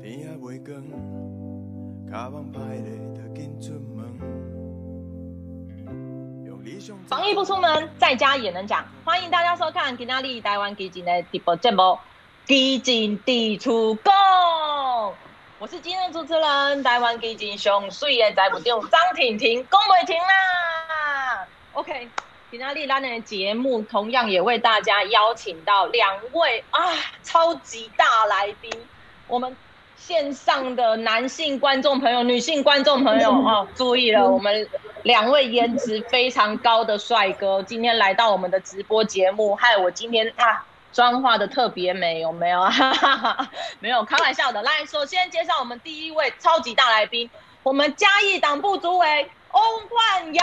天还未光，卡网歹咧，就紧出门。防疫不出门，在家也能讲。欢迎大家收看今天哩台湾基进的直播节目《基进伫厝讲》。我是今天的主持人，台湾基金上水的财务长张婷婷，讲袂停啦。OK。今天丽兰的节目同样也为大家邀请到两位啊超级大来宾，我们线上的男性观众朋友、女性观众朋友 哦，注意了，我们两位颜值非常高的帅哥今天来到我们的直播节目，害我今天啊妆化的特别美，有没有？哈哈哈，没有，开玩笑的。来，首先介绍我们第一位超级大来宾，我们嘉义党部主委翁焕尧。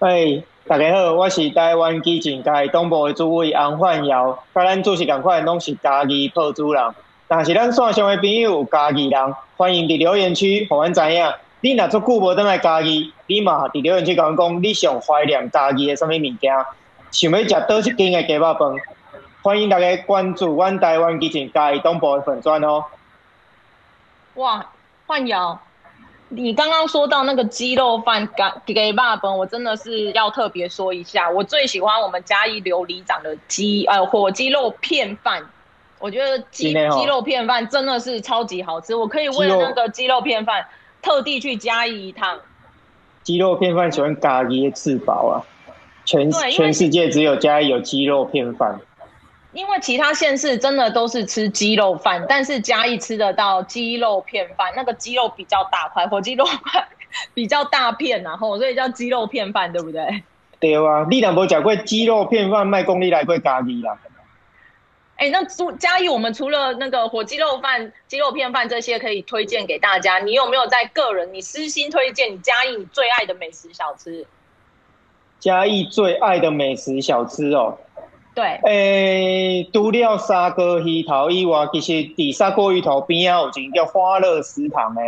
嗨，大家好，我是台湾基进嘉义党部的主委翁焕尧，甲咱主席同款，拢是嘉义破主人。但是咱线上的朋友有嘉义人，欢迎伫留言区，互阮知影。你若足久无倒来嘉义，你嘛伫留言区甲阮讲，你上怀念嘉义的什么物件？想要食倒一间的鸡肉饭？欢迎大家关注阮台湾基进嘉义东部的粉专哦。哇，焕尧。你刚刚说到那个鸡肉饭给给爸本，我真的是要特别说一下，我最喜欢我们嘉义琉璃长的鸡呃火鸡肉片饭，我觉得鸡鸡肉片饭真的是超级好吃，我可以为了那个鸡肉片饭特地去嘉义一趟。鸡肉片饭喜欢咖喱吃饱啊，全全世界只有嘉义有鸡肉片饭。因为其他县市真的都是吃鸡肉饭，但是嘉义吃得到鸡肉片饭，那个鸡肉比较大块，火鸡肉块 比较大片，然后所以叫鸡肉片饭，对不对？对啊，你两波讲过鸡肉片饭卖功力来过咖喱啦。哎，那嘉义我们除了那个火鸡肉饭、鸡肉片饭这些可以推荐给大家，你有没有在个人你私心推荐你嘉义你最爱的美食小吃？嘉义最爱的美食小吃哦。对，诶、欸，除了沙锅鱼头以外，其实伫沙锅鱼头边啊有一间叫花乐食堂的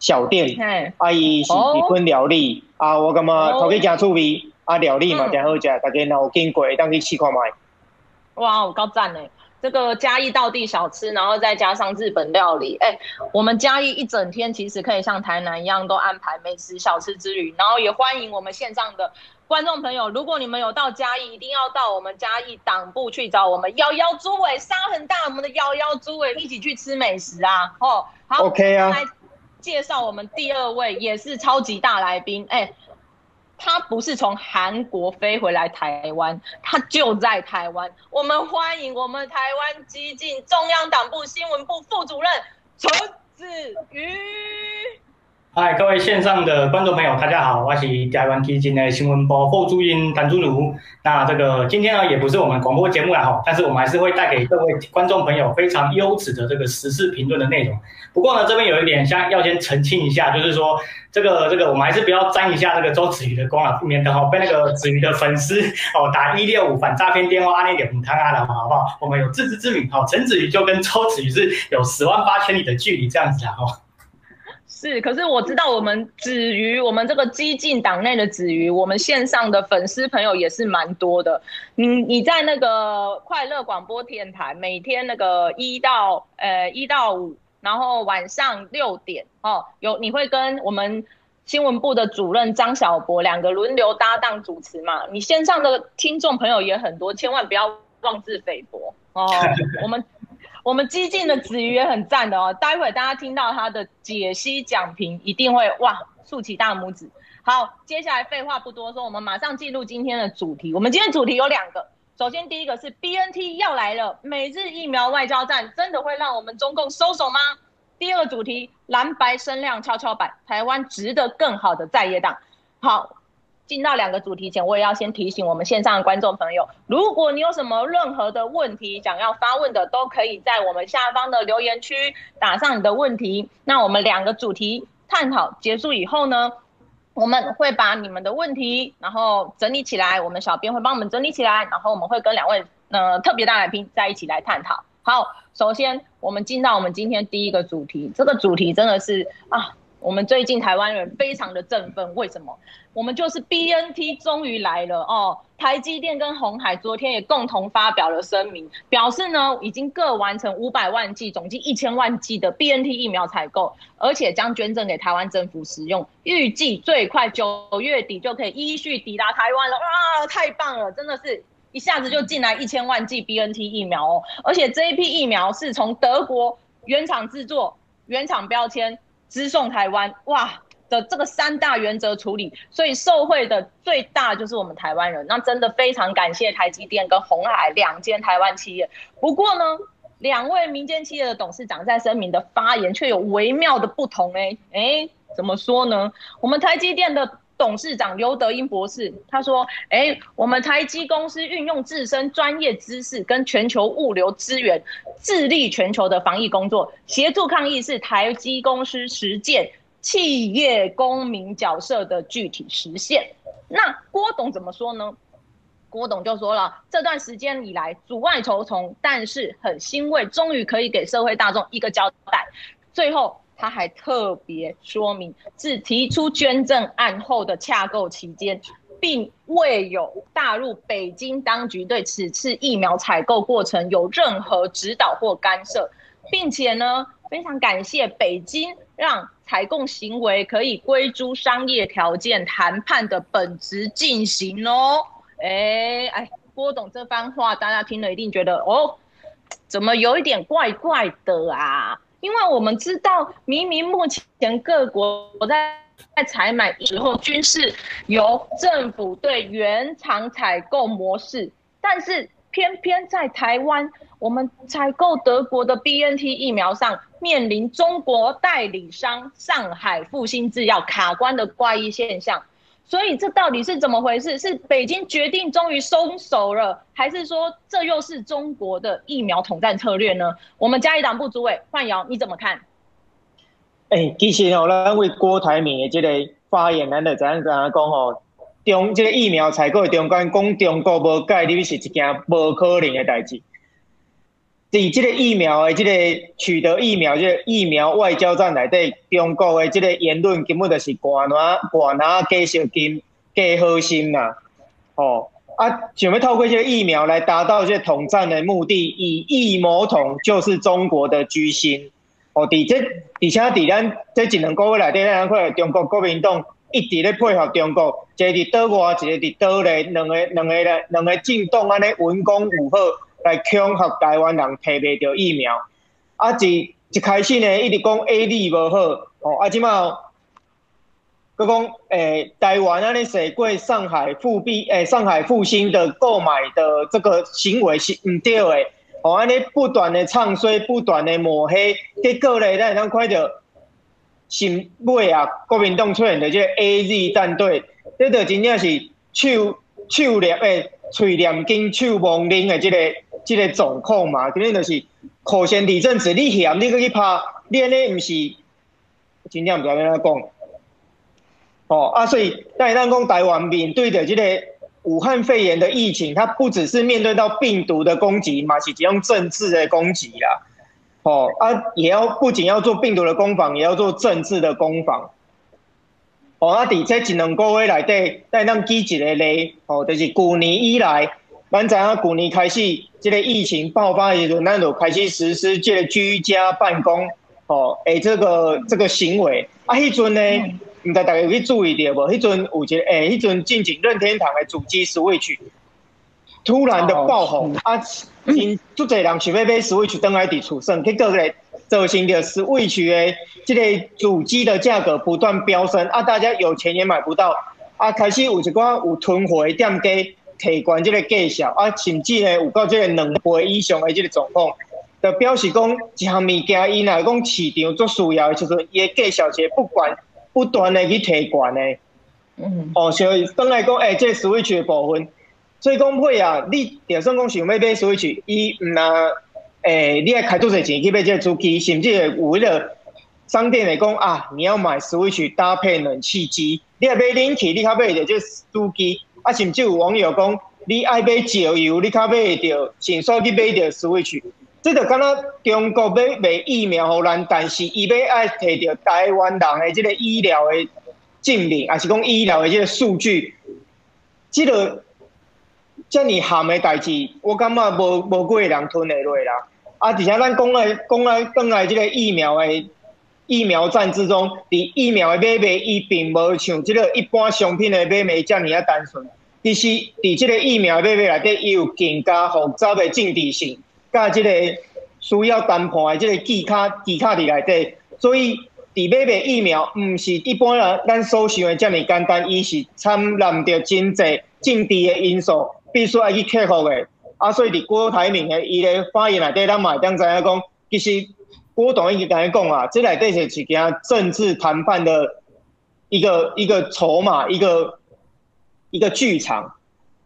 小店，阿姨是日本料理，哦、啊，我感觉头家真趣味，啊，料理嘛真好食，大家若有经过，当去试看卖。哇，我高赞诶，这个嘉义道地小吃，然后再加上日本料理，哎、欸，我们嘉义一整天其实可以像台南一样都安排美食小吃之旅，然后也欢迎我们线上的。观众朋友，如果你们有到嘉义，一定要到我们嘉义党部去找我们幺幺猪尾，沙很大，我们的幺幺猪尾一起去吃美食啊！哦，好，OK 啊。来介绍我们第二位，也是超级大来宾。哎、欸，他不是从韩国飞回来台湾，他就在台湾。我们欢迎我们台湾激进中央党部新闻部副主任陈子瑜。嗨，各位线上的观众朋友，大家好，我是台湾基金的新闻部副主任谭祖儒。那这个今天呢，也不是我们广播节目了哈，但是我们还是会带给各位观众朋友非常优质的这个时事评论的内容。不过呢，这边有一点像要先澄清一下，就是说这个这个我们还是不要沾一下那个周子瑜的光啊，免得哈被那个子瑜的粉丝 哦打一六五反诈骗电话啊那点母汤啊的好不好？我们有自知之明，好，陈子瑜就跟周子瑜是有十万八千里的距离这样子啊哈。是，可是我知道我们子瑜，我们这个激进党内的子瑜，我们线上的粉丝朋友也是蛮多的。你你在那个快乐广播电台，每天那个一到呃一到五，然后晚上六点哦，有你会跟我们新闻部的主任张小博两个轮流搭档主持嘛？你线上的听众朋友也很多，千万不要妄自菲薄哦。我们。我们激进的子瑜也很赞的哦，待会大家听到他的解析讲评，一定会哇竖起大拇指。好，接下来废话不多说，我们马上进入今天的主题。我们今天主题有两个，首先第一个是 BNT 要来了，美日疫苗外交战真的会让我们中共收手吗？第二个主题，蓝白声量跷跷板，台湾值得更好的在野党。好。进到两个主题前，我也要先提醒我们线上的观众朋友，如果你有什么任何的问题想要发问的，都可以在我们下方的留言区打上你的问题。那我们两个主题探讨结束以后呢，我们会把你们的问题然后整理起来，我们小编会帮我们整理起来，然后我们会跟两位呃特别大来宾在一起来探讨。好，首先我们进到我们今天第一个主题，这个主题真的是啊。我们最近台湾人非常的振奋，为什么？我们就是 BNT 终于来了哦！台积电跟鸿海昨天也共同发表了声明，表示呢已经各完成五百万剂，总计一千万剂的 BNT 疫苗采购，而且将捐赠给台湾政府使用，预计最快九月底就可以依序抵达台湾了。哇，太棒了！真的是一下子就进来一千万剂 BNT 疫苗哦，而且这一批疫苗是从德国原厂制作、原厂标签。直送台湾哇的这个三大原则处理，所以受惠的最大就是我们台湾人。那真的非常感谢台积电跟鸿海两间台湾企业。不过呢，两位民间企业的董事长在声明的发言却有微妙的不同哎哎，怎么说呢？我们台积电的董事长刘德英博士他说：哎，我们台积公司运用自身专业知识跟全球物流资源。致力全球的防疫工作，协助抗疫是台积公司实践企业公民角色的具体实现。那郭董怎么说呢？郭董就说了，这段时间以来阻碍重重，但是很欣慰，终于可以给社会大众一个交代。最后他还特别说明，自提出捐赠案后的洽购期间。并未有大陆北京当局对此次疫苗采购过程有任何指导或干涉，并且呢，非常感谢北京让采购行为可以归诸商业条件谈判的本质进行哦。哎哎，郭董这番话大家听了一定觉得哦，怎么有一点怪怪的啊？因为我们知道，明明目前各国在。在采买时候，均是由政府对原厂采购模式，但是偏偏在台湾，我们采购德国的 BNT 疫苗上，面临中国代理商上海复星制药卡关的怪异现象。所以这到底是怎么回事？是北京决定终于松手了，还是说这又是中国的疫苗统战策略呢？我们嘉义党部主委范瑶，你怎么看？诶、欸，其实哦，咱为郭台铭的这个发言，咱就知影知影讲哦，中这个疫苗采购的中间，讲中国无介入是一件无可能的代志。在这个疫苗的这个取得疫苗这个疫苗外交战内底，中国的这个言论根本就是挂拿挂拿假小金假好心呐。哦，啊，想要透过这个疫苗来达到这个统战的目的，以疫谋统就是中国的居心。哦，伫这，而且伫咱这一两个月内底，咱看中国国民党一直咧配合中国，一个伫岛外，一个伫岛内，两个两个咧，两个政党安尼文攻武吓来恐吓台湾人，摕袂到疫苗。啊，一一开始呢，一直讲 A D 无好，哦，啊，即马，佮讲诶，台湾安尼使过上海复辟，诶，上海复兴的购买的这个行为是毋对诶。哦，安尼不断的唱衰，不断的抹黑，结果咧，咱会当看着，新尾啊，国民党出现的这个 A Z 战队，这个真正是手手念诶，嘴念经，手忘灵的这个这个状况嘛，肯定就是口嫌体正直，你嫌你搁去拍，你安尼毋是，真正毋知要安怎讲。哦，啊，所以咱会当讲台湾面对着这个。武汉肺炎的疫情，它不只是面对到病毒的攻击嘛，是用政治的攻击啦。哦啊，也要不仅要做病毒的攻防，也要做政治的攻防。哦啊，伫这一两个月来底，带咱举一个例，哦，就是去年以来，咱知影去年开始这个疫情爆发的时候，咱就开始实施这个居家办公，哦，诶，这个这个行为，啊，迄阵呢？嗯唔知大家有去注意到无？迄阵有一个诶，迄阵进前任天堂的主机 Switch 突然的爆红，啊，因足侪人想要买 Switch 登来伫厝耍，结果咧造成着 Switch 的即个主机的价格不断飙升，啊，大家有钱也买不到，啊，开始有一寡有囤货的店家提悬这个价钱，啊，甚至咧有到这个两倍以上的这个状况，就表示讲一项物件，伊若讲市场做需要的时阵，伊的价钱是不管。不断的去提悬的，嗯，哦，所以当来讲，哎、欸，这 Switch 的部分，所以讲配啊，你就算讲想要买 Switch，伊唔那，诶、你要开多少钱去买这个主机，甚至有迄个商店来讲啊，你要买 Switch 搭配冷气机，你要买冷气，你较买着这主机，啊，甚至有网友讲，你爱买石油，你较买着，先说去买着 Switch，这个敢若中国要卖疫苗互咱，但是伊要爱摕着台湾人的这个医疗的证明，还是讲医疗的这个数据，这个这么含的代志，我感觉无无几个人吞得落啦。啊，而且咱讲来讲来转来这个疫苗的疫苗战之中，伫疫苗的买卖，伊并无像这个一般商品的买卖这么啊单纯。其实伫这个疫苗买卖内底，伊有更加复杂的政治性。甲即个需要谈判的即个技巧技巧伫内底，所以伫买卖疫苗，毋是一般人咱所想的遮尔简单，伊是掺杂着真济政治的因素，必须爱去克服的。啊，所以伫郭台铭的伊的发言内底，咱嘛会当知影讲，其实郭董已经甲咱讲啊，这内底是一件政治谈判的一个一个筹码，一个一个剧场。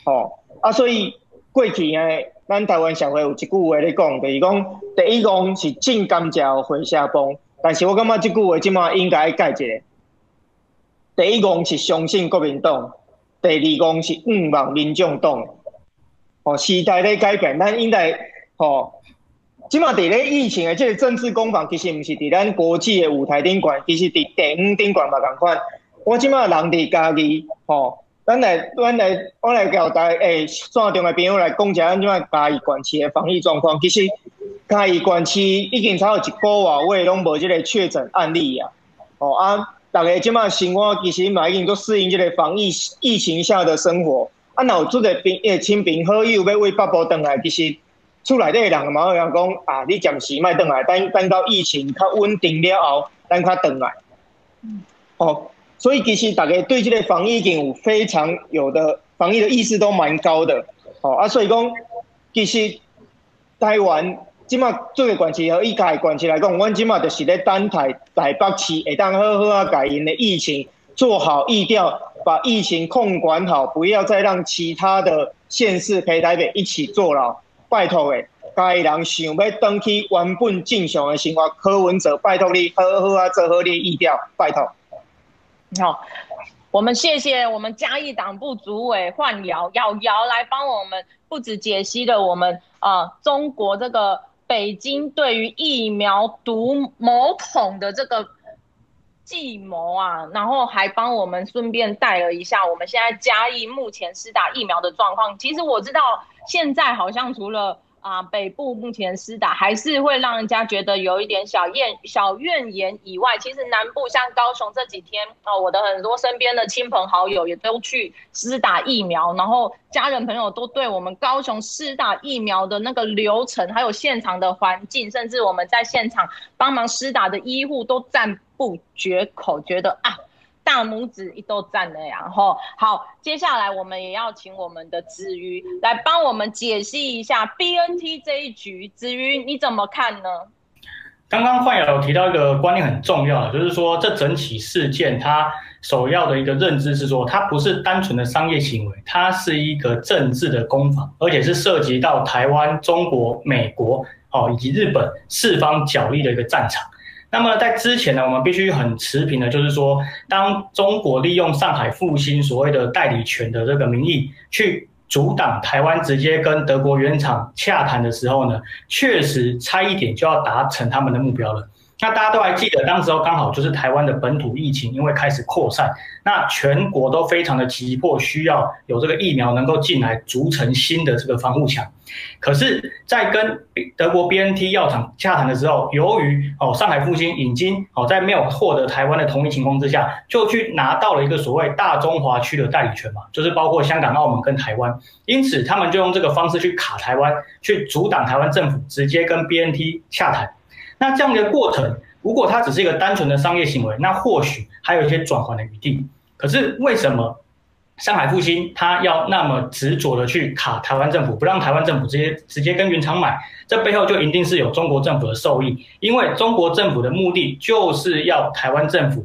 哦，啊，所以过去诶。咱台湾社会有一句话咧讲，就是讲第一公是晋江桥回社帮，但是我感觉这句话即马应该改一下。第一公是相信国民党，第二公是毋忘民众党。哦，时代咧改变，咱应该哦，即马伫咧疫情的即个政治攻防，其实毋是伫咱国际的舞台顶悬，其实伫电影顶悬嘛同款。我即马人伫家己，吼。咱来，咱来，我来交代，诶、欸，线上诶朋友来讲一下咱即摆嘉义县市的防疫状况。其实嘉义县市已经超过一个月，我拢无即个确诊案例啊。哦啊，大家即摆生活其实嘛已经都适应即个防疫疫情下的生活。啊，若有做个朋诶亲朋好友要为北部转来，其实厝内底的人嘛会讲啊，你暂时莫转来，等等到疫情较稳定了后，咱较转来。嗯。哦。所以其实大家对这个防疫已经有非常有的防疫的意识都蛮高的，哦啊，所以讲其实台湾即马做个关系和以家管制来讲，阮即马就是咧等台台北市会当好好啊，改因的疫情做好疫调，把疫情控管好，不要再让其他的县市陪台北一起坐牢。拜托诶，该人想要登去原本正常的生活，柯文哲拜托你好好啊，做好你疫调，拜托。好，我们谢谢我们嘉义党部主委焕尧尧尧来帮我们不止解析了我们啊、中国这个北京对于疫苗毒某孔的这个计谋啊，然后还帮我们顺便带了一下我们现在嘉义目前施打疫苗的状况。其实我知道现在好像除了啊，北部目前施打还是会让人家觉得有一点小怨小怨言以外，其实南部像高雄这几天哦，我的很多身边的亲朋好友也都去施打疫苗，然后家人朋友都对我们高雄施打疫苗的那个流程，还有现场的环境，甚至我们在现场帮忙施打的医护都赞不绝口，觉得啊。大拇指一都赞了，然后好，接下来我们也要请我们的子瑜来帮我们解析一下 BNT 这一局。子瑜你怎么看呢？刚刚焕尧有提到一个观念很重要，就是说这整起事件它首要的一个认知是说，它不是单纯的商业行为，它是一个政治的攻防，而且是涉及到台湾、中国、美国哦以及日本四方角力的一个战场。那么在之前呢，我们必须很持平的，就是说，当中国利用上海复兴所谓的代理权的这个名义，去阻挡台湾直接跟德国原厂洽谈的时候呢，确实差一点就要达成他们的目标了。那大家都还记得，当时候刚好就是台湾的本土疫情，因为开始扩散，那全国都非常的急迫，需要有这个疫苗能够进来，筑成新的这个防护墙。可是，在跟德国 BNT 药厂洽谈的时候，由于哦上海复兴已经哦在没有获得台湾的同意情况之下，就去拿到了一个所谓大中华区的代理权嘛，就是包括香港、澳门跟台湾，因此他们就用这个方式去卡台湾，去阻挡台湾政府直接跟 BNT 洽谈。那这样的过程，如果它只是一个单纯的商业行为，那或许还有一些转圜的余地。可是为什么上海复星它要那么执着的去卡台湾政府，不让台湾政府直接直接跟原厂买？这背后就一定是有中国政府的受益，因为中国政府的目的就是要台湾政府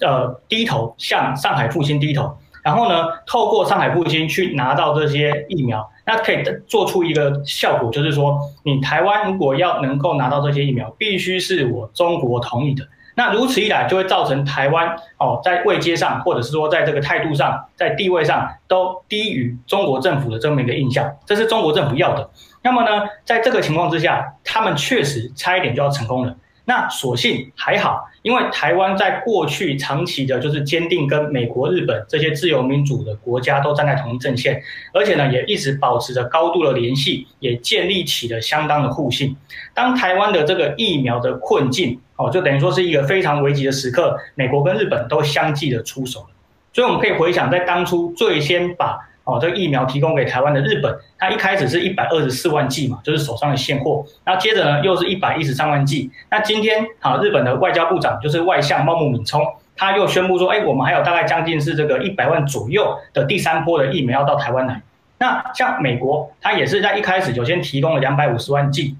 呃低头向上海复星低头。然后呢，透过上海复星去拿到这些疫苗，那可以做出一个效果，就是说，你台湾如果要能够拿到这些疫苗，必须是我中国同意的。那如此一来，就会造成台湾哦，在位阶上，或者是说在这个态度上，在地位上，都低于中国政府的这么一个印象，这是中国政府要的。那么呢，在这个情况之下，他们确实差一点就要成功了。那所幸还好，因为台湾在过去长期的就是坚定跟美国、日本这些自由民主的国家都站在同一阵线，而且呢也一直保持着高度的联系，也建立起了相当的互信。当台湾的这个疫苗的困境哦，就等于说是一个非常危急的时刻，美国跟日本都相继的出手了。所以我们可以回想，在当初最先把哦，这个疫苗提供给台湾的日本，它一开始是一百二十四万剂嘛，就是手上的现货。那接着呢，又是一百一十三万剂。那今天啊，日本的外交部长就是外相茂木敏充，他又宣布说，哎，我们还有大概将近是这个一百万左右的第三波的疫苗要到台湾来。那像美国，它也是在一开始就先提供了两百五十万剂，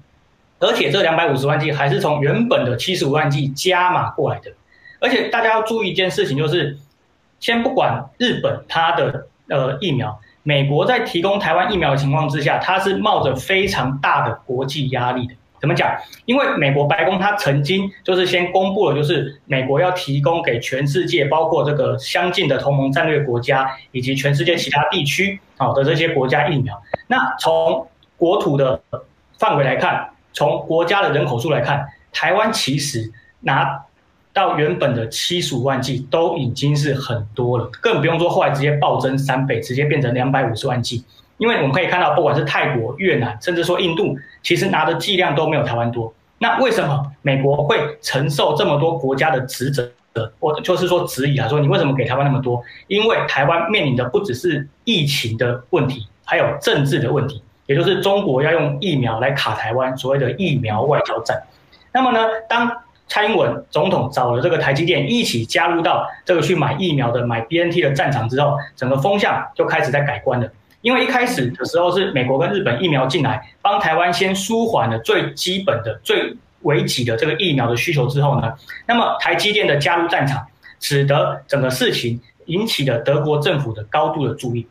而且这两百五十万剂还是从原本的七十五万剂加码过来的。而且大家要注意一件事情，就是先不管日本它的。呃，疫苗，美国在提供台湾疫苗的情况之下，它是冒着非常大的国际压力的。怎么讲？因为美国白宫它曾经就是先公布了，就是美国要提供给全世界，包括这个相近的同盟战略国家以及全世界其他地区好的这些国家疫苗。那从国土的范围来看，从国家的人口数来看，台湾其实拿。到原本的七十五万剂都已经是很多了，更不用说后来直接暴增三倍，直接变成两百五十万剂。因为我们可以看到，不管是泰国、越南，甚至说印度，其实拿的剂量都没有台湾多。那为什么美国会承受这么多国家的职责？我就是说质疑啊，说你为什么给台湾那么多？因为台湾面临的不只是疫情的问题，还有政治的问题，也就是中国要用疫苗来卡台湾，所谓的疫苗外交战。那么呢，当蔡英文总统找了这个台积电一起加入到这个去买疫苗的买 BNT 的战场之后，整个风向就开始在改观了。因为一开始的时候是美国跟日本疫苗进来，帮台湾先舒缓了最基本的、最危急的这个疫苗的需求之后呢，那么台积电的加入战场，使得整个事情引起了德国政府的高度的注意。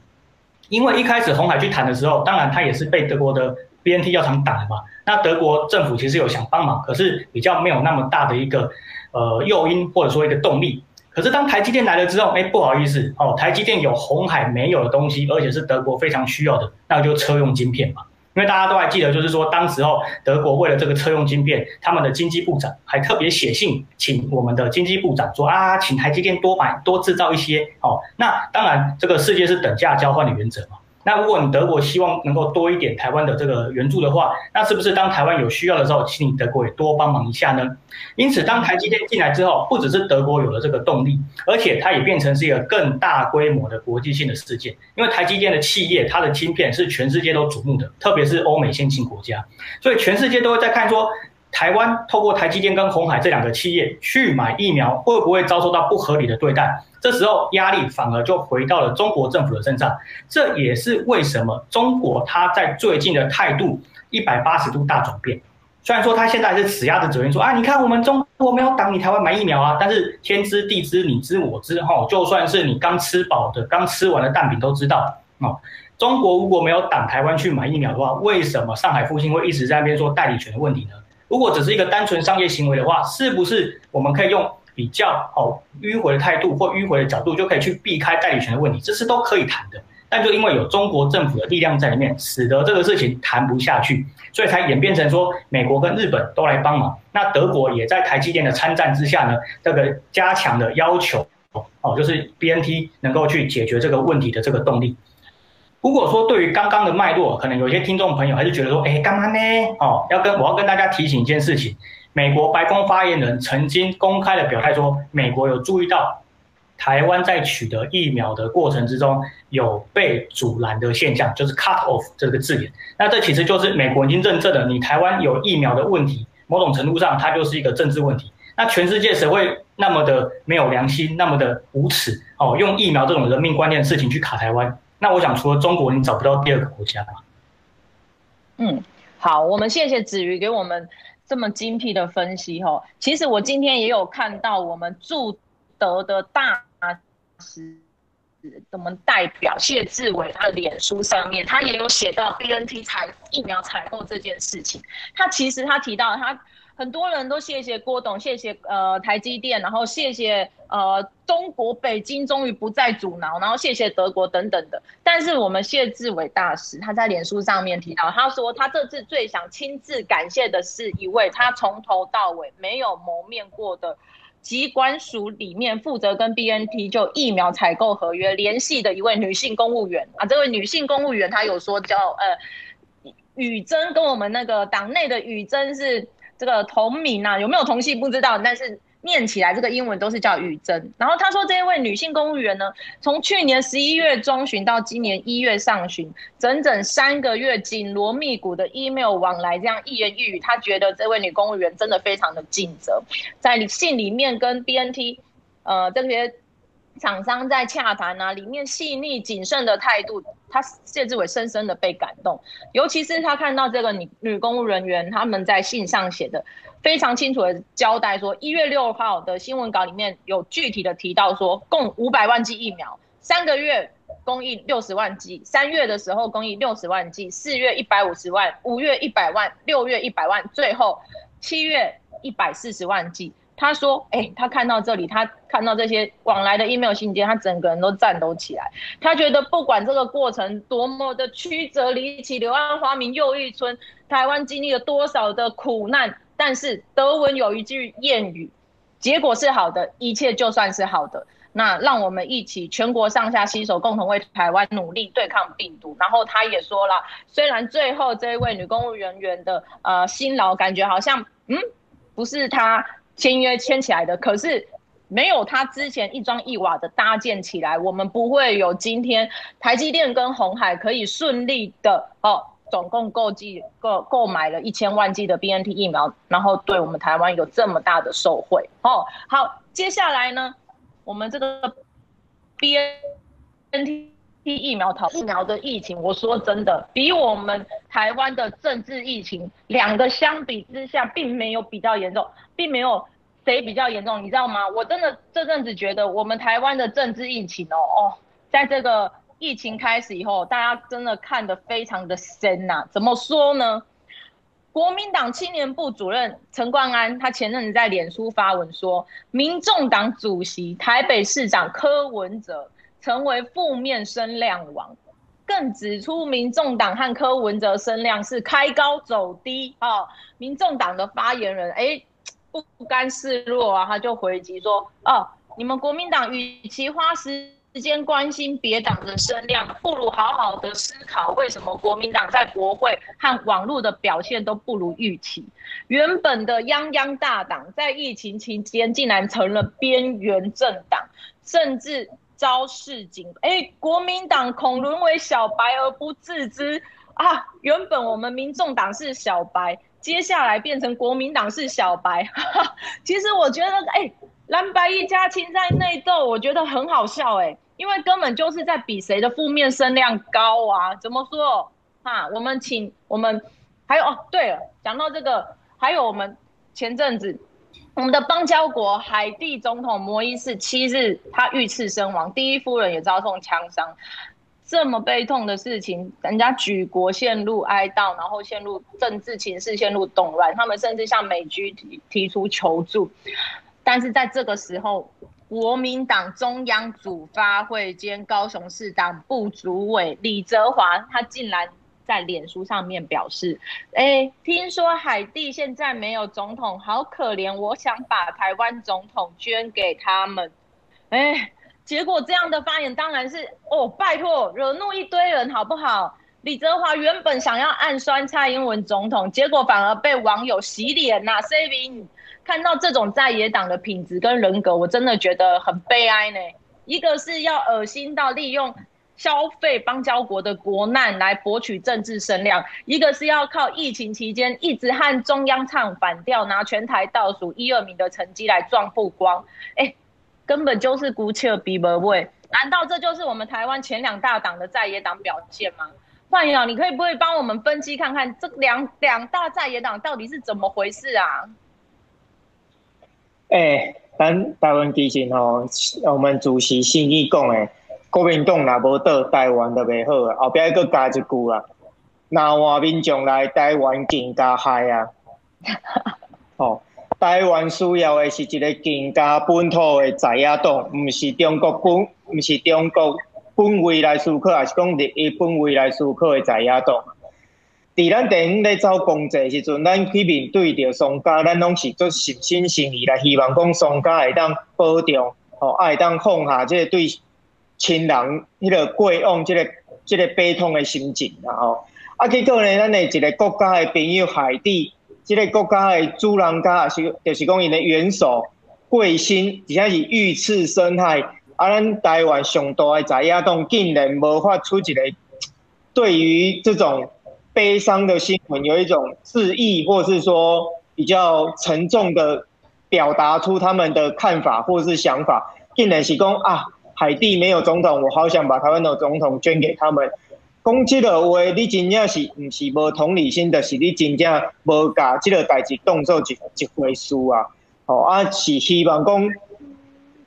因为一开始红海去谈的时候，当然他也是被德国的 BNT 药厂挡了嘛。那德国政府其实有想帮忙，可是比较没有那么大的一个呃诱因或者说一个动力。可是当台积电来了之后，哎，不好意思哦，台积电有红海没有的东西，而且是德国非常需要的，那就车用晶片嘛。因为大家都还记得，就是说当时候德国为了这个车用晶片，他们的经济部长还特别写信请我们的经济部长说啊，请台积电多买多制造一些哦。那当然，这个世界是等价交换的原则嘛。那如果你德国希望能够多一点台湾的这个援助的话，那是不是当台湾有需要的时候，请你德国也多帮忙一下呢？因此，当台积电进来之后，不只是德国有了这个动力，而且它也变成是一个更大规模的国际性的事件。因为台积电的企业，它的芯片是全世界都瞩目的，特别是欧美先进国家，所以全世界都会在看说，台湾透过台积电跟鸿海这两个企业去买疫苗，会不会遭受到不合理的对待？这时候压力反而就回到了中国政府的身上，这也是为什么中国它在最近的态度一百八十度大转变。虽然说他现在是死鸭子嘴硬说啊，你看我们中国没有挡你台湾买疫苗啊，但是天知地知你知我知哈，就算是你刚吃饱的、刚吃完的蛋饼都知道哦。中国如果没有挡台湾去买疫苗的话，为什么上海复兴会一直在那边说代理权的问题呢？如果只是一个单纯商业行为的话，是不是我们可以用？比较哦迂回的态度或迂回的角度，就可以去避开代理权的问题，这是都可以谈的。但就因为有中国政府的力量在里面，使得这个事情谈不下去，所以才演变成说美国跟日本都来帮忙。那德国也在台积电的参战之下呢，这个加强的要求哦，就是 BNT 能够去解决这个问题的这个动力。如果说对于刚刚的脉络，可能有些听众朋友还是觉得说，哎，干嘛呢？哦，要跟我要跟大家提醒一件事情。美国白宫发言人曾经公开的表态说，美国有注意到台湾在取得疫苗的过程之中有被阻拦的现象，就是 cut off 这个字眼。那这其实就是美国已经认证了，你台湾有疫苗的问题，某种程度上它就是一个政治问题。那全世界谁会那么的没有良心，那么的无耻哦，用疫苗这种人命关天的事情去卡台湾？那我想，除了中国，你找不到第二个国家吧？嗯，好，我们谢谢子瑜给我们。这么精辟的分析哈，其实我今天也有看到我们驻德的大使，我们代表谢志伟他的脸书上面，他也有写到 BNT 采疫苗采购这件事情。他其实他提到他很多人都谢谢郭董，谢谢呃台积电，然后谢谢呃中国北京终于不再阻挠，然后谢谢德国等等的。但是我们谢志伟大使他在脸书上面提到，他说他这次最想亲自感谢的是一位他从头到尾没有谋面过的疾管署里面负责跟 BNT 就疫苗采购合约联系的一位女性公务员啊。这位女性公务员她有说叫呃宇珍，跟我们那个党内的宇珍是。这个同名啊，有没有同姓不知道，但是念起来这个英文都是叫宇珍。然后他说，这位女性公务员呢，从去年十一月中旬到今年一月上旬，整整三个月紧锣密鼓的 email 往来，这样一言一语，他觉得这位女公务员真的非常的尽责，在信里面跟 BNT 呃这些。厂商在洽谈啊，里面细腻谨慎的态度，他谢志伟深深的被感动。尤其是他看到这个女女公务人员，他们在信上写的非常清楚的交代说，一月六号的新闻稿里面有具体的提到说，共五百万剂疫苗，三个月供应六十万剂，三月的时候供应六十万剂，四月一百五十万，五月一百万，六月一百万，最后七月一百四十万剂。他说：“哎、他看到这里，他看到这些往来的 email 信件，他整个人都颤抖起来。他觉得不管这个过程多么的曲折离奇，柳暗花明又一村，台湾经历了多少的苦难，但是德文有一句谚语，结果是好的，一切就算是好的。那让我们一起全国上下携手，共同为台湾努力对抗病毒。然后他也说了，虽然最后这一位女公务人员的呃辛劳，感觉好像嗯不是他。”签约签起来的，可是没有他之前一砖一瓦的搭建起来，我们不会有今天台积电跟鸿海可以顺利的哦，总共购计购购买了一千万剂的 BNT 疫苗，然后对我们台湾有这么大的受惠哦。好，接下来呢，我们这个 BNT 疫苗疫苗的疫情，我说真的，比我们台湾的政治疫情两个相比之下，并没有比较严重，并没有。谁比较严重，你知道吗？我真的这阵子觉得，我们台湾的政治疫情哦哦，在这个疫情开始以后，大家真的看得非常的深呐。怎么说呢？国民党青年部主任陈冠安，他前阵子在脸书发文说，民众党主席台北市长柯文哲成为负面声量王，更指出民众党和柯文哲声量是开高走低啊。民众党的发言人哎。不甘示弱啊，他就回击说：“哦，你们国民党与其花时间关心别党的声量，不如好好的思考为什么国民党在国会和网络的表现都不如预期。原本的泱泱大党，在疫情期间竟然成了边缘政党，甚至招市警。哎，国民党恐沦为小白而不自知啊！原本我们民众党是小白。”接下来变成国民党是小白，其实我觉得，哎，蓝白一家亲在内斗，我觉得很好笑，哎，因为根本就是在比谁的负面声量高啊。怎么说？哈，我们请我们还有哦，对了，讲到这个，还有我们前阵子我们的邦交国海地总统摩伊士七日他遇刺身亡，第一夫人也遭受枪伤。这么悲痛的事情，人家举国陷入哀悼，然后陷入政治情势陷入动乱，他们甚至向美军提提出求助。但是在这个时候，国民党中央组发会兼高雄市党部主委李泽华，他竟然在脸书上面表示：“哎，听说海地现在没有总统，好可怜，我想把台湾总统捐给他们。”哎。结果这样的发言当然是哦，拜托惹怒一堆人好不好？李泽华原本想要暗酸蔡英文总统，结果反而被网友洗脸呐、啊。Saving 看到这种在野党的品质跟人格，我真的觉得很悲哀呢。一个是要恶心到利用消费邦交国的国难来博取政治声量，一个是要靠疫情期间一直和中央唱反调，拿全台倒数一二名的成绩来赚曝光。哎。根本就是孤丘比伯位，难道这就是我们台湾前两大党的在野党表现吗？幻瑶，你可以不会帮我们分析看看这两两大在野党到底是怎么回事啊？哎、欸，咱台湾基进吼，我们主席信义讲诶，国民党若无倒台湾就袂好啊，后壁佫加一句啊，若换民众来台湾更加害啊。哦，台湾需要的是一个更加本土的在野党，毋是中国本，毋是中国本位来思考，还是讲日本位来思考的在野党。伫咱电影咧走公祭时阵，咱去面对着商家，咱拢是做诚心诚意来希望讲商家会当保重，哦，会当放下即个对亲人迄个过往这个这个悲痛的心情，然后啊，结果呢，咱的一个国家的朋友海地，这个国家的主人家也是就是讲因的元首贵心，而且是遇刺身害，啊，咱台湾上大的在野党竟然无法出一个对于这种。悲伤的新闻有一种致意，或是说比较沉重的表达出他们的看法或是想法。竟然是讲啊，海地没有总统，我好想把台湾的总统捐给他们。讲这个话，你真正是不是无同理心的？是你真正无把这个代志当做一一回事啊？哦啊，是希望讲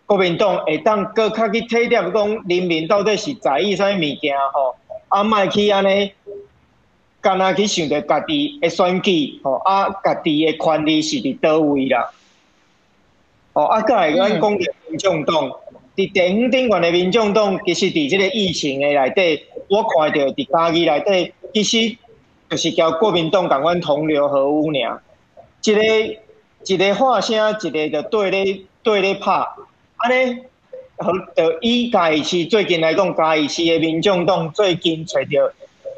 国民党会当更较去体谅讲人民到底是在意啥物件吼？啊，莫去安尼。干那去想着家己的选举，吼啊，家己的权利是伫倒位啦，哦啊，再来咱讲着民众党，伫电影顶悬的民众党，其实伫即个疫情的内底，我看到伫家己内底，其实就是交国民党共阮同流合污尔，一个一个话声，一个就对咧对咧拍，安尼，好，就以嘉义市最近来讲，嘉义市的民众党最近找着。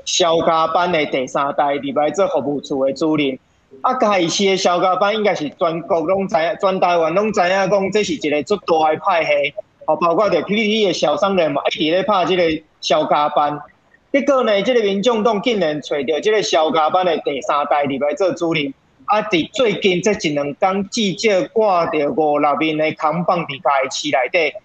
萧家班的第三代入来做服务处的主任，啊，嘉义市的萧家班应该是全国拢知影，全台湾拢知影，讲这是一个足大的派系，哦，包括着 PPT 的小商人嘛，一直咧拍这个小加班。结果呢，这个民众党竟然找到这个小加班的第三代入来做主任，啊，伫最近这一两天，记者挂着五六面的扛棒伫嘉义市内底。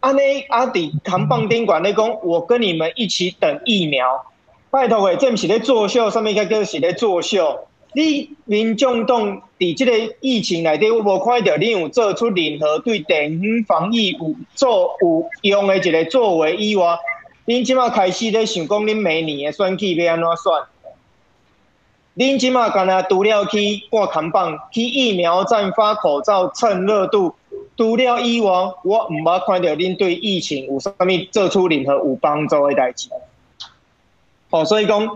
安尼阿弟扛棒顶管咧讲，我跟你们一起等疫苗。拜托诶，这不是咧作秀，上面个叫是咧作秀。你民众党伫这个疫情内底，我无看到你有做出任何对地方防疫有做有用的一个作为以外，恁即马开始咧想讲恁明年的选举要安怎选？恁即马干那除了去挂扛棒，去疫苗站发口罩蹭热度。除了以外，我毋捌看到恁对疫情有啥物做出任何有帮助的代志。哦，所以讲，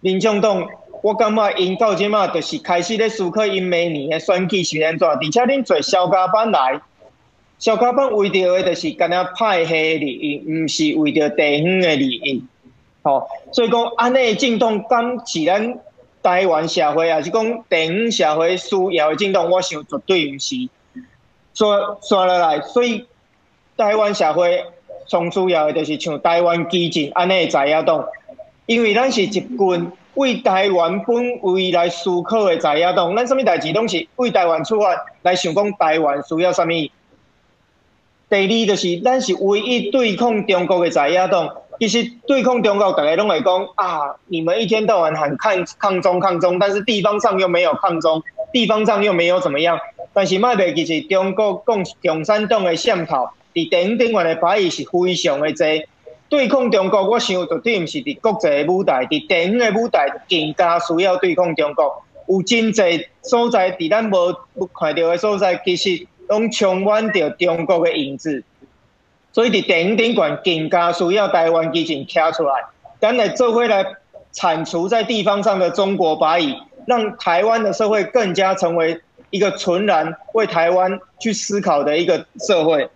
民众党，我感觉因到即马就是开始咧思考因明年的选举是安怎，而且恁做萧家班来，萧家班为着的就是干那派系利益，毋是为着地方的利益。哦，所以讲安尼政党敢是咱台湾社会，还是讲地方社会需要的政党，我想绝对毋是。说说落来，所以台湾社会上主要的就是像台湾基进安尼在野党，因为咱是一群为台湾本位来思考的在野党，咱什么代志拢是为台湾出发来想讲台湾需要什么。第二就是咱是唯一对抗中国的在野党，其实对抗中国大家拢会讲啊，你们一天到晚喊抗抗中抗中，但是地方上又没有抗中，地方上又没有怎么样。但是卖袂记是中国共共产党的渗透，伫顶顶悬的牌意是非常的多。对抗中国，我想绝对毋是伫国际的舞台，伫电影诶舞台更加需要对抗中国。有真侪所在，伫咱无看到诶所在，其实拢充满着中国诶影子。所以伫电影顶悬更加需要台湾基情站出来，咱来做伙来铲除在地方上的中国牌意，让台湾的社会更加成为。一个纯然为台湾去思考的一个社会。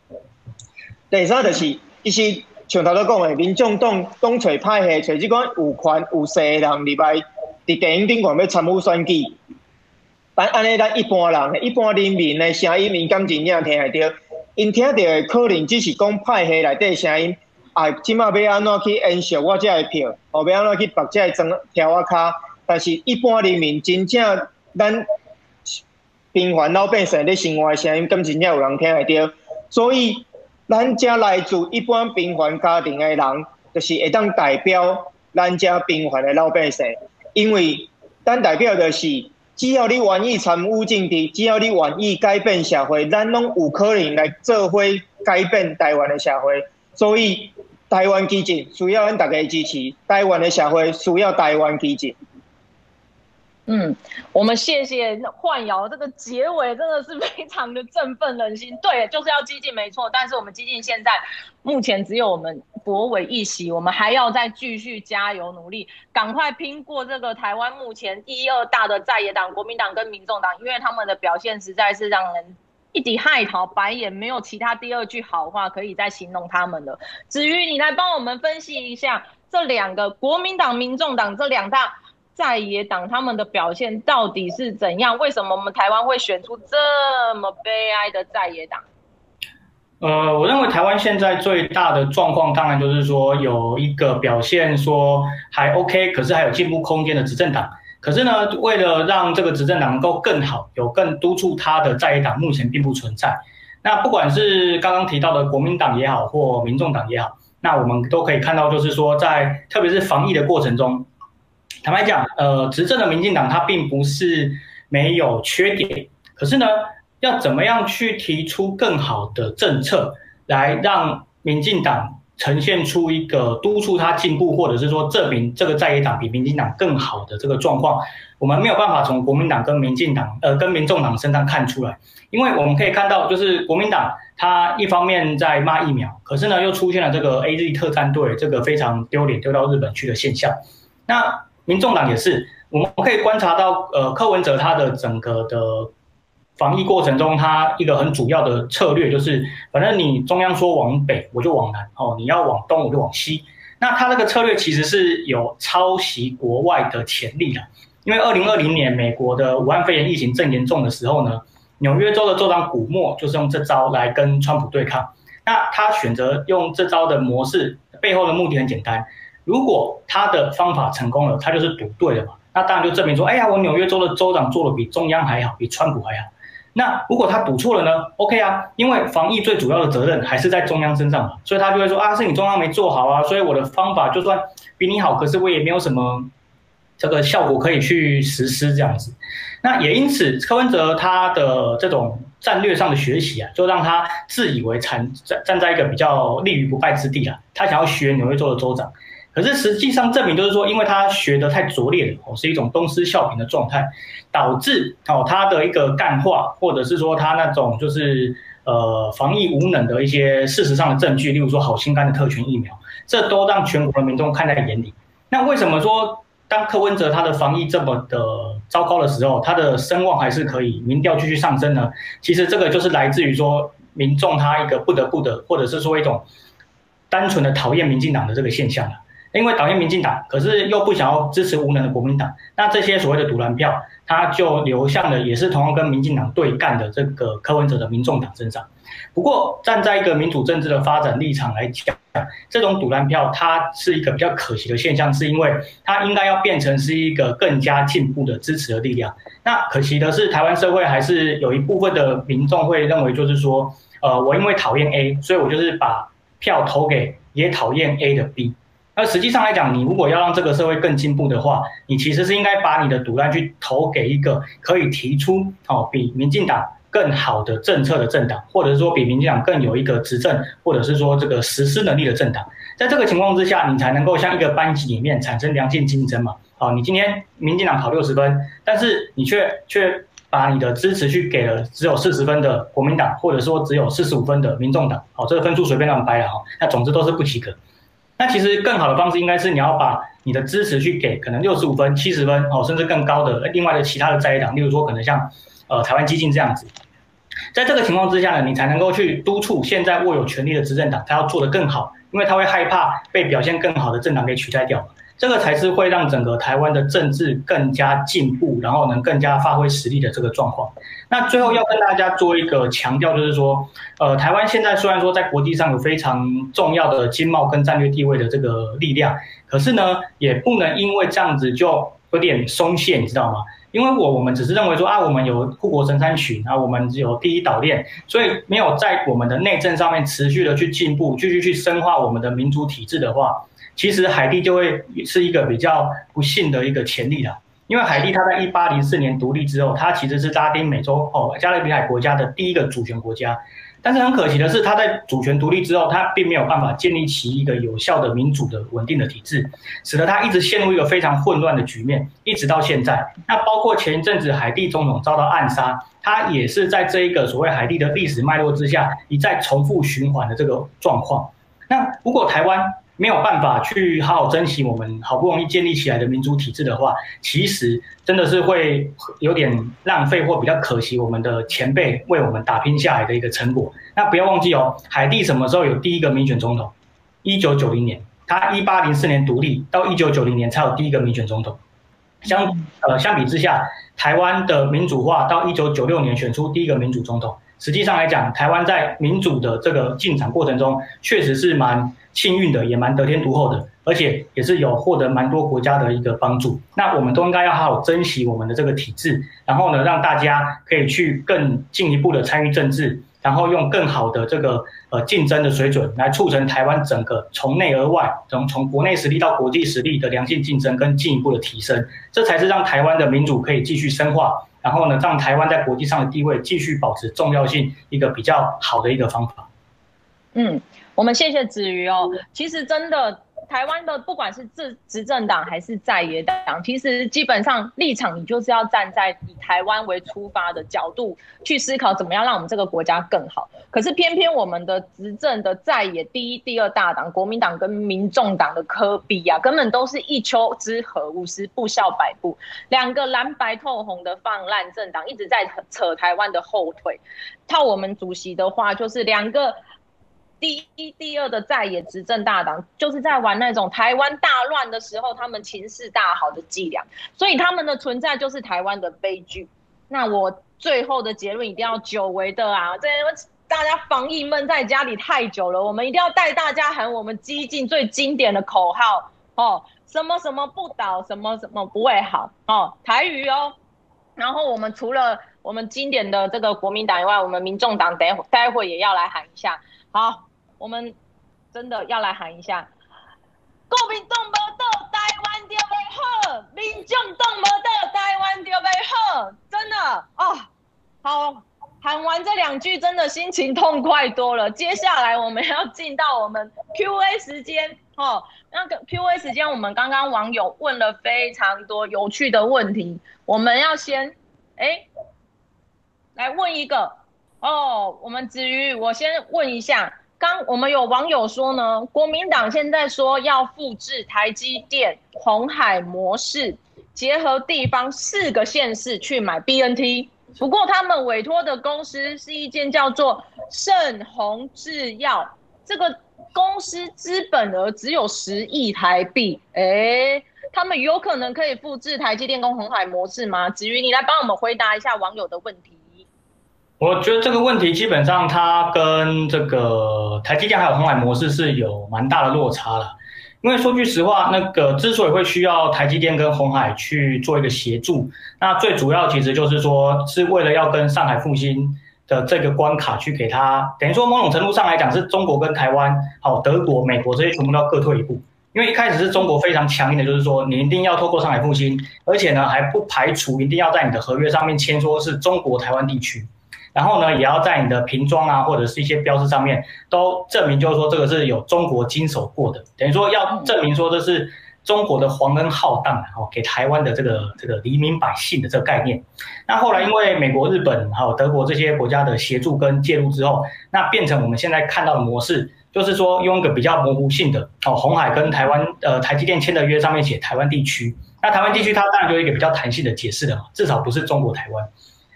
第三就是，其实像头先讲的，民众党党找派系，找即款有权有势的人入来，伫电影顶悬要参与选举。但安尼，咱一般人、一般人民的声音，民间真正听会到，因听到的可能只是讲派系内底声音。啊，即马要安怎去延续我这个票，后要安怎去拔这个砖条啊卡？但是一般人民真正咱。平凡老百姓的生活声音，敢真正有人听会到，所以咱这来自一般平凡家庭的人，就是会当代表咱这平凡的老百姓，因为咱代表的是，只要你愿意参与政治，只要你愿意改变社会，咱拢有可能来做伙改变台湾的社会。所以台湾基进需要咱大家支持，台湾的社会需要台湾基进。嗯，我们谢谢幻瑶这个结尾真的是非常的振奋人心。对，就是要激进没错，但是我们激进现在目前只有我们国委一席，我们还要再继续加油努力，赶快拼过这个台湾目前一二大的在野党国民党跟民众党，因为他们的表现实在是让人一抵骇逃白眼，没有其他第二句好话可以再形容他们了。子瑜，你来帮我们分析一下这两个国民党、民众党这两大。在野党他们的表现到底是怎样？为什么我们台湾会选出这么悲哀的在野党？呃，我认为台湾现在最大的状况，当然就是说有一个表现说还 OK，可是还有进步空间的执政党。可是呢，为了让这个执政党能够更好，有更督促他的在野党，目前并不存在。那不管是刚刚提到的国民党也好，或民众党也好，那我们都可以看到，就是说在特别是防疫的过程中。坦白讲，呃，执政的民进党它并不是没有缺点，可是呢，要怎么样去提出更好的政策，来让民进党呈现出一个督促他进步，或者是说证明这个在野党比民进党更好的这个状况，我们没有办法从国民党跟民进党，呃，跟民众党身上看出来，因为我们可以看到，就是国民党他一方面在骂疫苗，可是呢，又出现了这个 AZ 特战队这个非常丢脸丢到日本去的现象，那。民众党也是，我们可以观察到，呃，柯文哲他的整个的防疫过程中，他一个很主要的策略就是，反正你中央说往北，我就往南，哦，你要往东，我就往西。那他这个策略其实是有抄袭国外的潜力的，因为二零二零年美国的武汉肺炎疫情正严重的时候呢，纽约州的州长古默就是用这招来跟川普对抗。那他选择用这招的模式，背后的目的很简单。如果他的方法成功了，他就是赌对了嘛？那当然就证明说，哎呀，我纽约州的州长做的比中央还好，比川普还好。那如果他赌错了呢？OK 啊，因为防疫最主要的责任还是在中央身上嘛，所以他就会说啊，是你中央没做好啊，所以我的方法就算比你好，可是我也没有什么这个效果可以去实施这样子。那也因此，柯文哲他的这种战略上的学习啊，就让他自以为站站站在一个比较立于不败之地啊，他想要学纽约州的州长。可是实际上证明，就是说，因为他学得太拙劣了，哦，是一种东施效颦的状态，导致哦他的一个干话，或者是说他那种就是呃防疫无能的一些事实上的证据，例如说好心肝的特权疫苗，这都让全国的民众看在眼里。那为什么说当柯文哲他的防疫这么的糟糕的时候，他的声望还是可以民调继续上升呢？其实这个就是来自于说民众他一个不得不的，或者是说一种单纯的讨厌民进党的这个现象了。因为讨厌民进党，可是又不想要支持无能的国民党，那这些所谓的赌蓝票，他就流向了也是同样跟民进党对干的这个柯文哲的民众党身上。不过站在一个民主政治的发展立场来讲，这种赌蓝票它是一个比较可惜的现象，是因为它应该要变成是一个更加进步的支持的力量。那可惜的是，台湾社会还是有一部分的民众会认为，就是说，呃，我因为讨厌 A，所以我就是把票投给也讨厌 A 的 B。那实际上来讲，你如果要让这个社会更进步的话，你其实是应该把你的赌单去投给一个可以提出哦比民进党更好的政策的政党，或者是说比民进党更有一个执政，或者是说这个实施能力的政党。在这个情况之下，你才能够像一个班级里面产生良性竞争嘛。好，你今天民进党考六十分，但是你却却把你的支持去给了只有四十分的国民党，或者说只有四十五分的民众党。好，这个分数随便乱掰了哈，那总之都是不及格。那其实更好的方式应该是你要把你的支持去给可能六十五分、七十分哦，甚至更高的另外的其他的在野党，例如说可能像呃台湾基进这样子，在这个情况之下呢，你才能够去督促现在握有权力的执政党，他要做得更好，因为他会害怕被表现更好的政党给取代掉。这个才是会让整个台湾的政治更加进步，然后能更加发挥实力的这个状况。那最后要跟大家做一个强调，就是说，呃，台湾现在虽然说在国际上有非常重要的经贸跟战略地位的这个力量，可是呢，也不能因为这样子就有点松懈，你知道吗？因为我我们只是认为说啊，我们有护国神山群啊，我们只有第一岛链，所以没有在我们的内政上面持续的去进步，继续去深化我们的民主体制的话。其实海地就会是一个比较不幸的一个潜力了，因为海地它在一八零四年独立之后，它其实是拉丁美洲哦加勒比海国家的第一个主权国家。但是很可惜的是，它在主权独立之后，它并没有办法建立起一个有效的民主的稳定的体制，使得它一直陷入一个非常混乱的局面，一直到现在。那包括前一阵子海地总统遭到暗杀，它也是在这一个所谓海地的历史脉络之下，一再重复循环的这个状况。那如果台湾，没有办法去好好珍惜我们好不容易建立起来的民主体制的话，其实真的是会有点浪费或比较可惜我们的前辈为我们打拼下来的一个成果。那不要忘记哦，海地什么时候有第一个民选总统？一九九零年，他一八零四年独立，到一九九零年才有第一个民选总统。相呃相比之下，台湾的民主化到一九九六年选出第一个民主总统。实际上来讲，台湾在民主的这个进展过程中，确实是蛮幸运的，也蛮得天独厚的，而且也是有获得蛮多国家的一个帮助。那我们都应该要好好珍惜我们的这个体制，然后呢，让大家可以去更进一步的参与政治，然后用更好的这个呃竞争的水准来促成台湾整个从内而外，从从国内实力到国际实力的良性竞争跟进一步的提升，这才是让台湾的民主可以继续深化。然后呢，让台湾在国际上的地位继续保持重要性，一个比较好的一个方法。嗯，我们谢谢子瑜哦。其实真的。台湾的不管是执执政党还是在野党，其实基本上立场你就是要站在以台湾为出发的角度去思考，怎么样让我们这个国家更好。可是偏偏我们的执政的在野第一、第二大党国民党跟民众党的科比啊，根本都是一丘之貉，五十步笑百步，两个蓝白透红的放烂政党一直在扯台湾的后腿。套我们主席的话，就是两个。第一、第二的在野执政大党，就是在玩那种台湾大乱的时候，他们情势大好的伎俩，所以他们的存在就是台湾的悲剧。那我最后的结论一定要久违的啊！这大家防疫闷在家里太久了，我们一定要带大家喊我们激进最经典的口号哦，什么什么不倒，什么什么不会好哦，台语哦。然后我们除了我们经典的这个国民党以外，我们民众党待会待会也要来喊一下，好。我们真的要来喊一下，国民党无倒，台湾就会好；民众党无倒，台湾就会好。真的哦，好，喊完这两句，真的心情痛快多了。接下来我们要进到我们 Q&A 时间哦。那个 Q&A 时间，我们刚刚网友问了非常多有趣的问题，我们要先哎来问一个哦。我们子瑜，我先问一下。刚我们有网友说呢，国民党现在说要复制台积电红海模式，结合地方四个县市去买 BNT。不过他们委托的公司是一间叫做盛宏制药，这个公司资本额只有十亿台币。诶，他们有可能可以复制台积电跟红海模式吗？子瑜，你来帮我们回答一下网友的问题。我觉得这个问题基本上它跟这个台积电还有鸿海模式是有蛮大的落差了，因为说句实话，那个之所以会需要台积电跟鸿海去做一个协助，那最主要其实就是说是为了要跟上海复星的这个关卡去给他，等于说某种程度上来讲是中国跟台湾、好德国、美国这些全部都要各退一步，因为一开始是中国非常强硬的，就是说你一定要透过上海复星，而且呢还不排除一定要在你的合约上面签说是中国台湾地区。然后呢，也要在你的瓶装啊，或者是一些标志上面都证明，就是说这个是有中国经手过的，等于说要证明说这是中国的皇恩浩荡然后，给台湾的这个这个黎民百姓的这个概念。那后来因为美国、日本还有德国这些国家的协助跟介入之后，那变成我们现在看到的模式，就是说用一个比较模糊性的哦，红海跟台湾呃台积电签的约上面写台湾地区，那台湾地区它当然就有一个比较弹性的解释的，至少不是中国台湾。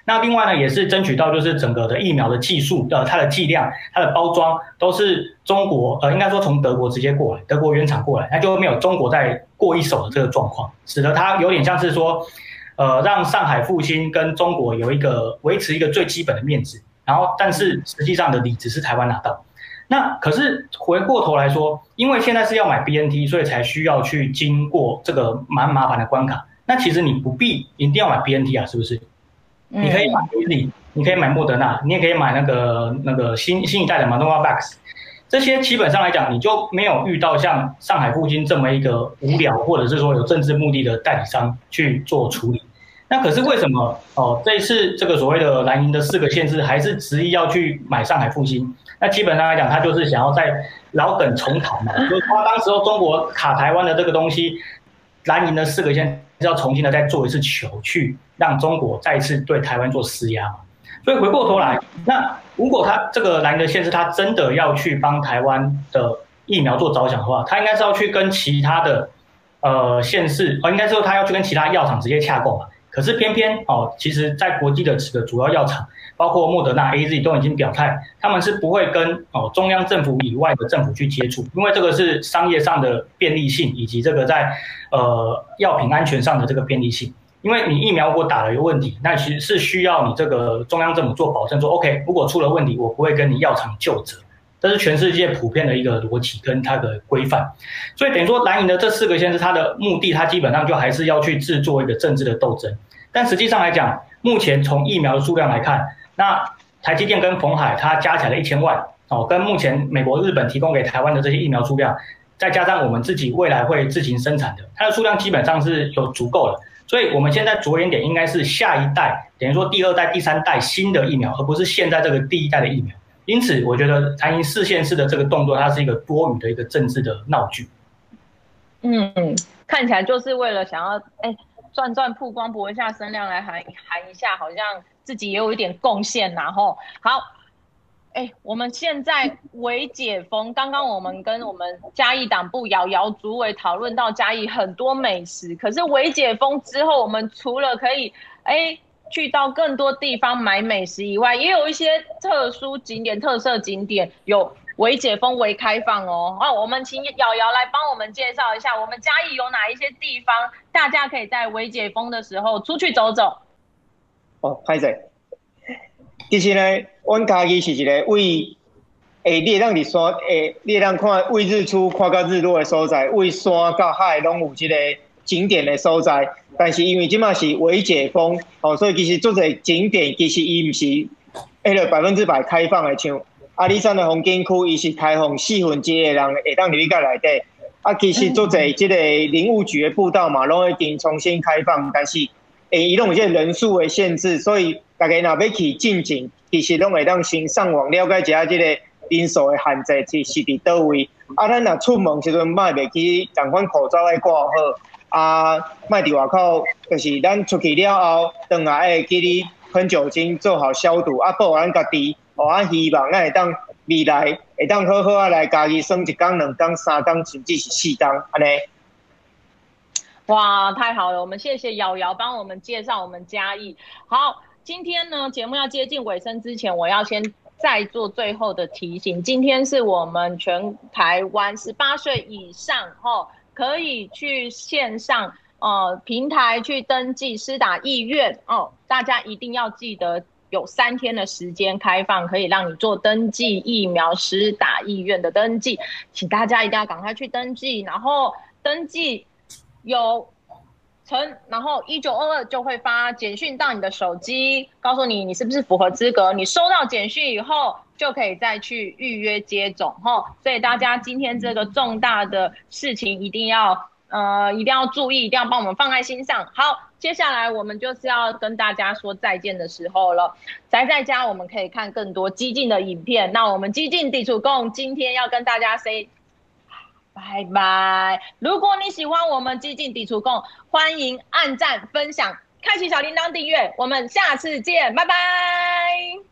那另外呢，也是争取到就是整个的疫苗的技术，呃，它的剂量、它的包装都是中国，呃，应该说从德国直接过来，德国原厂过来，那就没有中国再过一手的这个状况，使得它有点像是说，呃，让上海复兴跟中国有一个维持一个最基本的面子，然后但是实际上的理只是台湾拿到。那可是回过头来说，因为现在是要买 BNT，所以才需要去经过这个蛮麻烦的关卡。那其实你不必一定要买 BNT 啊，是不是？你可以买 AZ，你可以买莫德纳，你也可以买那个那个新新一代的 Novavax，这些基本上来讲，你就没有遇到像上海复星这么一个无聊，或者是说有政治目的的代理商去做处理。那可是为什么哦？这一次这个所谓的蓝营的四个县市还是执意要去买上海复兴？那基本上来讲，他就是想要在老梗重谈嘛，就是他当时候中国卡台湾的这个东西，蓝营的四个县是要重新的再做一次球，去让中国再一次对台湾做施压。所以回过头来，那如果他这个蓝营的县市，他真的要去帮台湾的疫苗做着想的话，他应该是要去跟其他的呃县市，哦，应该说他要去跟其他药厂直接洽购嘛。可是偏偏哦，其实，在国际的几个主要药厂，包括莫德纳、AZ 都已经表态，他们是不会跟哦中央政府以外的政府去接触，因为这个是商业上的便利性，以及这个在呃药品安全上的这个便利性。因为你疫苗如果打了有问题，那其实是需要你这个中央政府做保证，说 OK，如果出了问题，我不会跟你药厂就责。这是全世界普遍的一个逻辑跟它的规范，所以等于说蓝营的这四个县市，它的目的，它基本上就还是要去制作一个政治的斗争。但实际上来讲，目前从疫苗的数量来看，那台积电跟鸿海它加起来一千万哦，跟目前美国、日本提供给台湾的这些疫苗数量，再加上我们自己未来会自行生产的，它的数量基本上是有足够的。所以我们现在着眼点应该是下一代，等于说第二代、第三代新的疫苗，而不是现在这个第一代的疫苗。因此，我觉得蓝营四线式的这个动作，它是一个多余的一个政治的闹剧。嗯，看起来就是为了想要哎赚赚曝光，博一下声量来喊喊一下，好像自己也有一点贡献，然后好，哎，我们现在微解封，刚刚我们跟我们嘉义党部瑶瑶主委讨论到嘉义很多美食，可是微解封之后，我们除了可以哎。去到更多地方买美食以外，也有一些特殊景点、特色景点有微解封、微开放哦。好，我们请瑶瑶来帮我们介绍一下，我们嘉义有哪一些地方，大家可以在微解封的时候出去走走。哦，歹势。其实呢，阮家己是一个为诶，你会当伫山诶，你会当看为日出看到日落的所在，为山到海拢有这个景点的所在。但是因为即马是未解封，哦，所以其实做者景点其实伊毋是迄个百分之百开放的，像阿里山的风景区，伊是开放四分之一的人会当入去甲内底。啊，其实做者即个林务局的步道嘛，拢已经重新开放，但是诶，伊拢有些人数的限制，所以大家若要去进景，其实拢会当先上网了解一下即个人数的限制是是伫倒位。啊，咱若出门时阵，莫袂记同款口罩爱挂好。啊，卖伫外口，就是咱出去了后，等下会记你喷酒精做好消毒。啊，保护咱家己，哦，啊，希望咱会当未来会当好好啊来家己耍一工、两工、三工，甚至是四工，安尼。哇，太好了！我们谢谢瑶瑶帮我们介绍我们嘉义。好，今天呢，节目要接近尾声之前，我要先再做最后的提醒。今天是我们全台湾十八岁以上，哦。可以去线上呃平台去登记施打意愿哦，大家一定要记得有三天的时间开放，可以让你做登记疫苗施打意愿的登记，请大家一定要赶快去登记，然后登记有成，然后一九二二就会发简讯到你的手机，告诉你你是不是符合资格，你收到简讯以后。就可以再去预约接种齁，所以大家今天这个重大的事情一定要呃一定要注意，一定要帮我们放在心上。好，接下来我们就是要跟大家说再见的时候了。宅在家我们可以看更多激进的影片，那我们激进地处共今天要跟大家 say 拜拜。如果你喜欢我们激进地处共，欢迎按赞、分享、开启小铃铛订阅。我们下次见，拜拜。